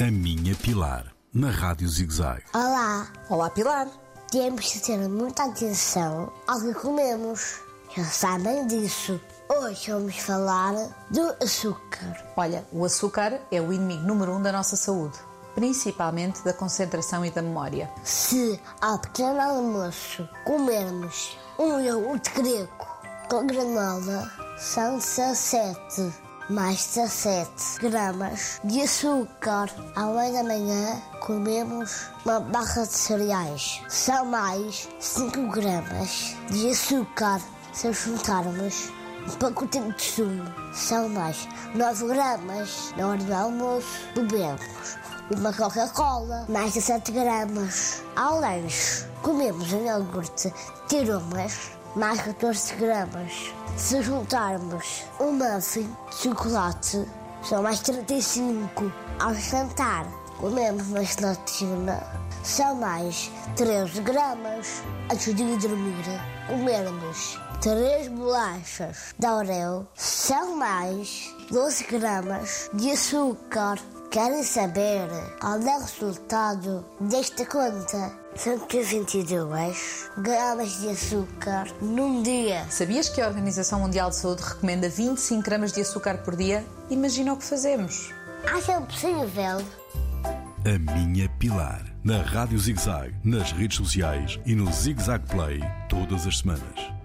A Minha Pilar, na Rádio ZigZag. Olá, Olá, Pilar. temos de ter muita atenção ao que comemos. Já sabem disso. Hoje vamos falar do açúcar. Olha, o açúcar é o inimigo número um da nossa saúde, principalmente da concentração e da memória. Se ao pequeno almoço comermos um iogurte grego com granola, são 17 mais 17 gramas de açúcar. Ao meio da manhã comemos uma barra de cereais, são mais 5 gramas de açúcar. Se juntarmos um pacotinho de sumo, são mais 9 gramas. Na hora do almoço, bebemos uma Coca-Cola, mais 17 gramas. Ao lanche, comemos um iogurte tirumas, mais 14 gramas. Se juntarmos um muffin de chocolate, são mais 35. Ao jantar, comemos uma gelatina, são mais 13 gramas. Antes de ir dormir, comermos 3 bolachas de Oreo, são mais 12 gramas de açúcar. Querem saber qual é o resultado desta conta? 122 gramas de açúcar num dia. Sabias que a Organização Mundial de Saúde recomenda 25 gramas de açúcar por dia? Imagina o que fazemos. Acha possível? A Minha Pilar, na Rádio ZigZag, nas redes sociais e no ZigZag Play, todas as semanas.